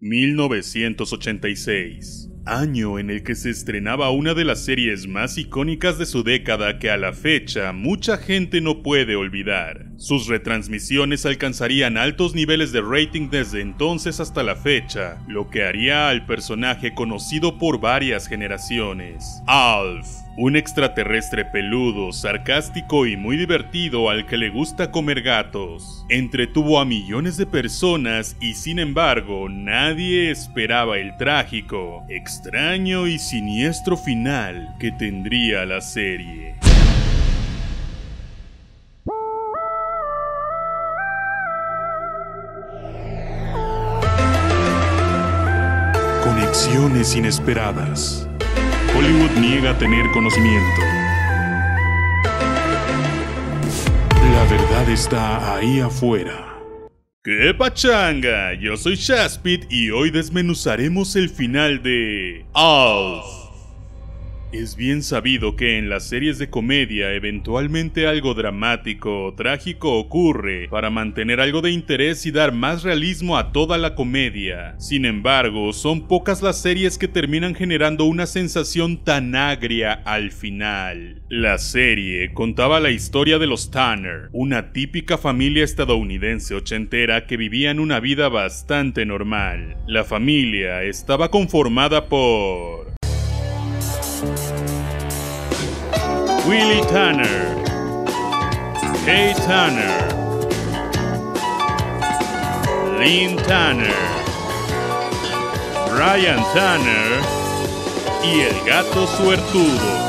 1986 año en el que se estrenaba una de las series más icónicas de su década que a la fecha mucha gente no puede olvidar. Sus retransmisiones alcanzarían altos niveles de rating desde entonces hasta la fecha, lo que haría al personaje conocido por varias generaciones. Alf, un extraterrestre peludo, sarcástico y muy divertido al que le gusta comer gatos. Entretuvo a millones de personas y sin embargo nadie esperaba el trágico, extraño y siniestro final que tendría la serie. Conexiones inesperadas. Hollywood niega tener conocimiento. La verdad está ahí afuera. ¡Qué pachanga! Yo soy Shaspit y hoy desmenuzaremos el final de Alf. Es bien sabido que en las series de comedia eventualmente algo dramático o trágico ocurre para mantener algo de interés y dar más realismo a toda la comedia. Sin embargo, son pocas las series que terminan generando una sensación tan agria al final. La serie contaba la historia de los Tanner, una típica familia estadounidense ochentera que vivían una vida bastante normal. La familia estaba conformada por Willie Tanner, Kay Tanner, Lynn Tanner, Brian Tanner. Y el gato suertudo.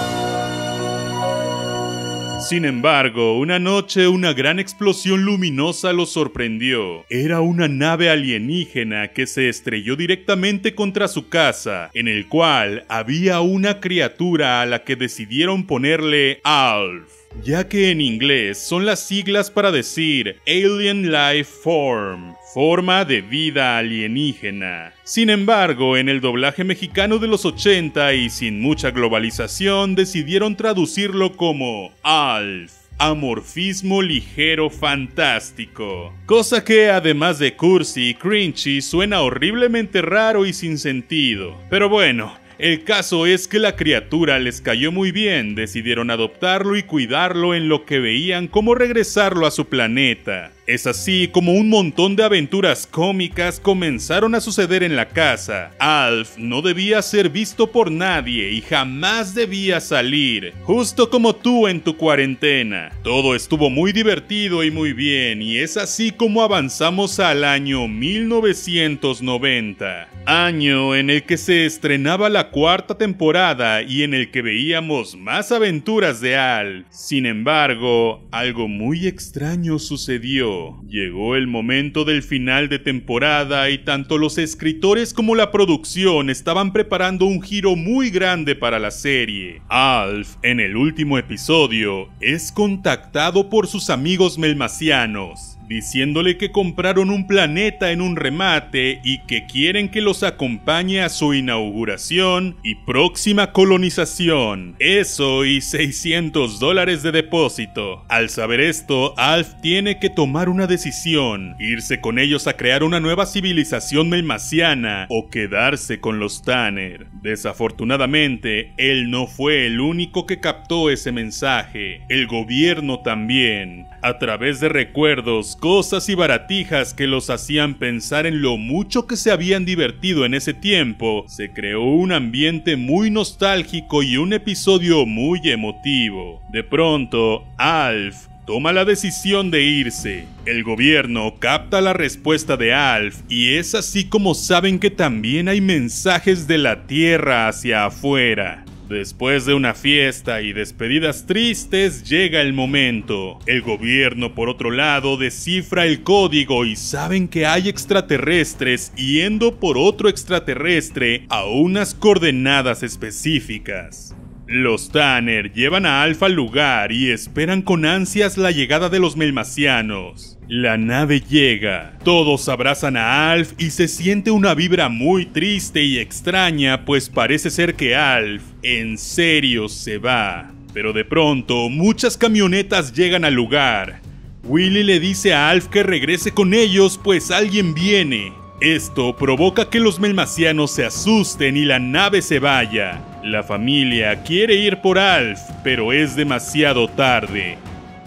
Sin embargo, una noche una gran explosión luminosa los sorprendió. Era una nave alienígena que se estrelló directamente contra su casa, en el cual había una criatura a la que decidieron ponerle Alf ya que en inglés son las siglas para decir Alien Life Form, forma de vida alienígena. Sin embargo, en el doblaje mexicano de los 80 y sin mucha globalización decidieron traducirlo como ALF amorfismo ligero fantástico. Cosa que además de cursi y cringy suena horriblemente raro y sin sentido. Pero bueno, el caso es que la criatura les cayó muy bien, decidieron adoptarlo y cuidarlo en lo que veían como regresarlo a su planeta. Es así como un montón de aventuras cómicas comenzaron a suceder en la casa. Alf no debía ser visto por nadie y jamás debía salir, justo como tú en tu cuarentena. Todo estuvo muy divertido y muy bien y es así como avanzamos al año 1990, año en el que se estrenaba la cuarta temporada y en el que veíamos más aventuras de Alf. Sin embargo, algo muy extraño sucedió. Llegó el momento del final de temporada y tanto los escritores como la producción estaban preparando un giro muy grande para la serie. Alf, en el último episodio, es contactado por sus amigos melmacianos diciéndole que compraron un planeta en un remate y que quieren que los acompañe a su inauguración y próxima colonización. Eso y 600 dólares de depósito. Al saber esto, Alf tiene que tomar una decisión, irse con ellos a crear una nueva civilización melmaciana o quedarse con los Tanner. Desafortunadamente, él no fue el único que captó ese mensaje, el gobierno también. A través de recuerdos, cosas y baratijas que los hacían pensar en lo mucho que se habían divertido en ese tiempo, se creó un ambiente muy nostálgico y un episodio muy emotivo. De pronto, Alf toma la decisión de irse. El gobierno capta la respuesta de Alf y es así como saben que también hay mensajes de la Tierra hacia afuera. Después de una fiesta y despedidas tristes, llega el momento. El gobierno, por otro lado, descifra el código y saben que hay extraterrestres yendo por otro extraterrestre a unas coordenadas específicas. Los Tanner llevan a Alfa al lugar y esperan con ansias la llegada de los melmacianos. La nave llega, todos abrazan a Alf y se siente una vibra muy triste y extraña pues parece ser que Alf en serio se va. Pero de pronto muchas camionetas llegan al lugar. Willy le dice a Alf que regrese con ellos pues alguien viene. Esto provoca que los melmacianos se asusten y la nave se vaya. La familia quiere ir por Alf, pero es demasiado tarde.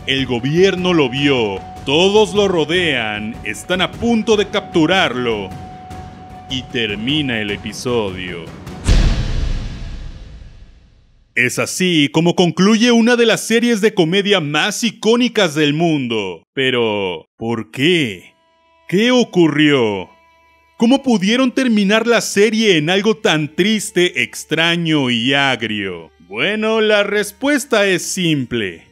El gobierno lo vio, todos lo rodean, están a punto de capturarlo. Y termina el episodio. Es así como concluye una de las series de comedia más icónicas del mundo. Pero, ¿por qué? ¿Qué ocurrió? ¿Cómo pudieron terminar la serie en algo tan triste, extraño y agrio? Bueno, la respuesta es simple.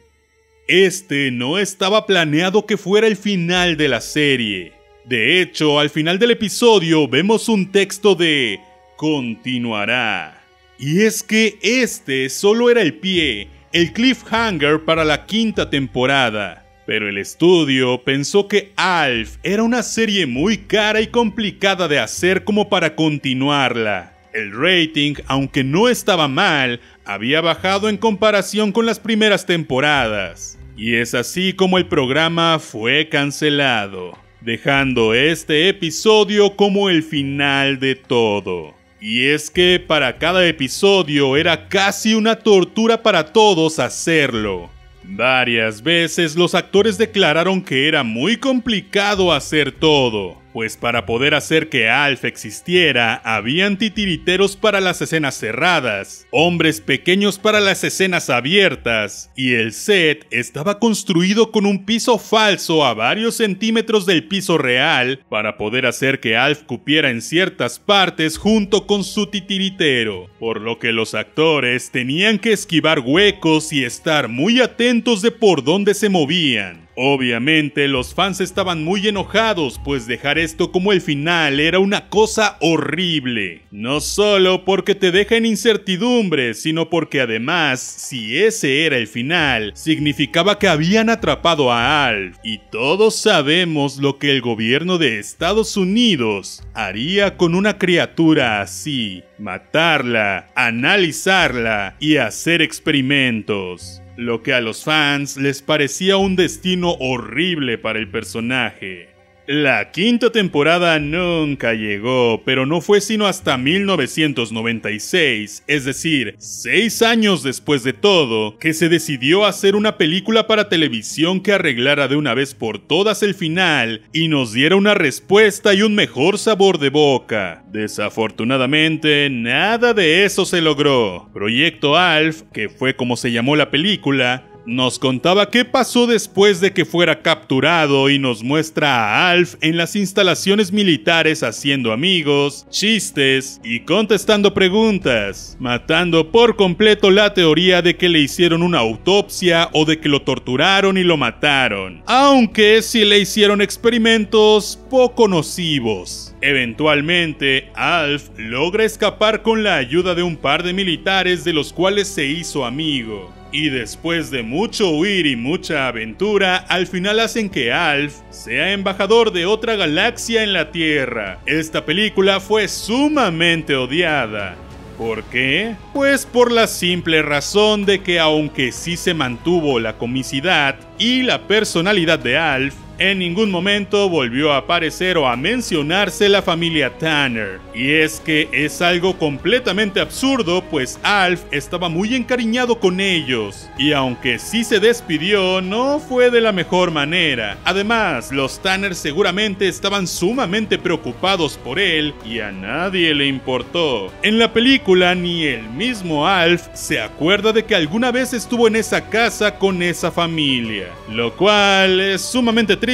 Este no estaba planeado que fuera el final de la serie. De hecho, al final del episodio vemos un texto de continuará. Y es que este solo era el pie, el cliffhanger para la quinta temporada. Pero el estudio pensó que Alf era una serie muy cara y complicada de hacer como para continuarla. El rating, aunque no estaba mal, había bajado en comparación con las primeras temporadas. Y es así como el programa fue cancelado, dejando este episodio como el final de todo. Y es que para cada episodio era casi una tortura para todos hacerlo. Varias veces los actores declararon que era muy complicado hacer todo, pues para poder hacer que Alf existiera, habían titiriteros para las escenas cerradas, hombres pequeños para las escenas abiertas, y el set estaba construido con un piso falso a varios centímetros del piso real para poder hacer que Alf cupiera en ciertas partes junto con su titiritero, por lo que los actores tenían que esquivar huecos y estar muy atentos de por dónde se movían. Obviamente los fans estaban muy enojados, pues dejar esto como el final era una cosa horrible. No solo porque te deja en incertidumbre, sino porque además, si ese era el final, significaba que habían atrapado a Alf. Y todos sabemos lo que el gobierno de Estados Unidos haría con una criatura así. Matarla, analizarla y hacer experimentos lo que a los fans les parecía un destino horrible para el personaje. La quinta temporada nunca llegó, pero no fue sino hasta 1996, es decir, seis años después de todo, que se decidió hacer una película para televisión que arreglara de una vez por todas el final y nos diera una respuesta y un mejor sabor de boca. Desafortunadamente, nada de eso se logró. Proyecto Alf, que fue como se llamó la película, nos contaba qué pasó después de que fuera capturado y nos muestra a Alf en las instalaciones militares haciendo amigos, chistes y contestando preguntas, matando por completo la teoría de que le hicieron una autopsia o de que lo torturaron y lo mataron, aunque sí le hicieron experimentos poco nocivos. Eventualmente, Alf logra escapar con la ayuda de un par de militares de los cuales se hizo amigo. Y después de mucho huir y mucha aventura, al final hacen que Alf sea embajador de otra galaxia en la Tierra. Esta película fue sumamente odiada. ¿Por qué? Pues por la simple razón de que aunque sí se mantuvo la comicidad y la personalidad de Alf, en ningún momento volvió a aparecer o a mencionarse la familia Tanner. Y es que es algo completamente absurdo, pues Alf estaba muy encariñado con ellos. Y aunque sí se despidió, no fue de la mejor manera. Además, los Tanner seguramente estaban sumamente preocupados por él y a nadie le importó. En la película, ni el mismo Alf se acuerda de que alguna vez estuvo en esa casa con esa familia. Lo cual es sumamente triste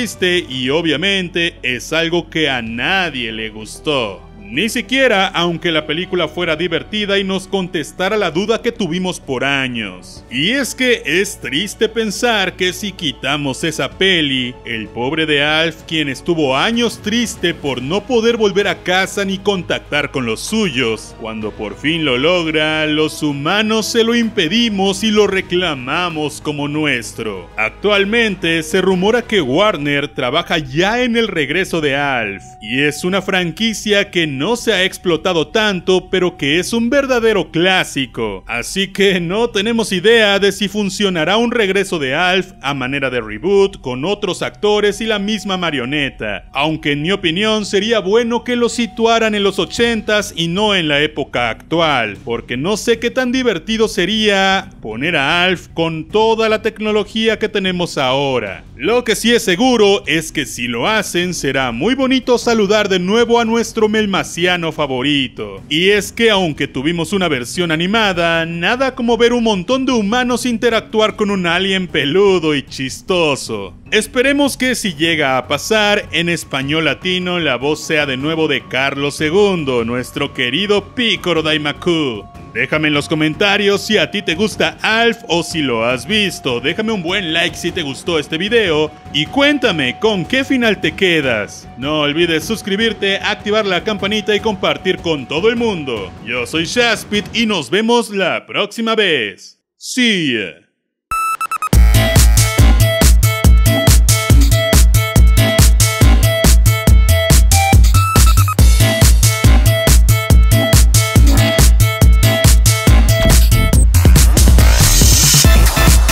y obviamente es algo que a nadie le gustó. Ni siquiera aunque la película fuera divertida y nos contestara la duda que tuvimos por años. Y es que es triste pensar que si quitamos esa peli, el pobre de Alf, quien estuvo años triste por no poder volver a casa ni contactar con los suyos, cuando por fin lo logra, los humanos se lo impedimos y lo reclamamos como nuestro. Actualmente se rumora que Warner trabaja ya en el regreso de Alf, y es una franquicia que no se ha explotado tanto, pero que es un verdadero clásico. Así que no tenemos idea de si funcionará un regreso de Alf a manera de reboot con otros actores y la misma marioneta. Aunque en mi opinión sería bueno que lo situaran en los 80s y no en la época actual, porque no sé qué tan divertido sería poner a Alf con toda la tecnología que tenemos ahora. Lo que sí es seguro es que si lo hacen será muy bonito saludar de nuevo a nuestro favorito. Y es que aunque tuvimos una versión animada, nada como ver un montón de humanos interactuar con un alien peludo y chistoso. Esperemos que si llega a pasar, en español latino la voz sea de nuevo de Carlos II, nuestro querido Picoro Daimaku. Déjame en los comentarios si a ti te gusta Alf o si lo has visto. Déjame un buen like si te gustó este video y cuéntame con qué final te quedas. No olvides suscribirte, activar la campanita y compartir con todo el mundo. Yo soy Shaspit y nos vemos la próxima vez. See.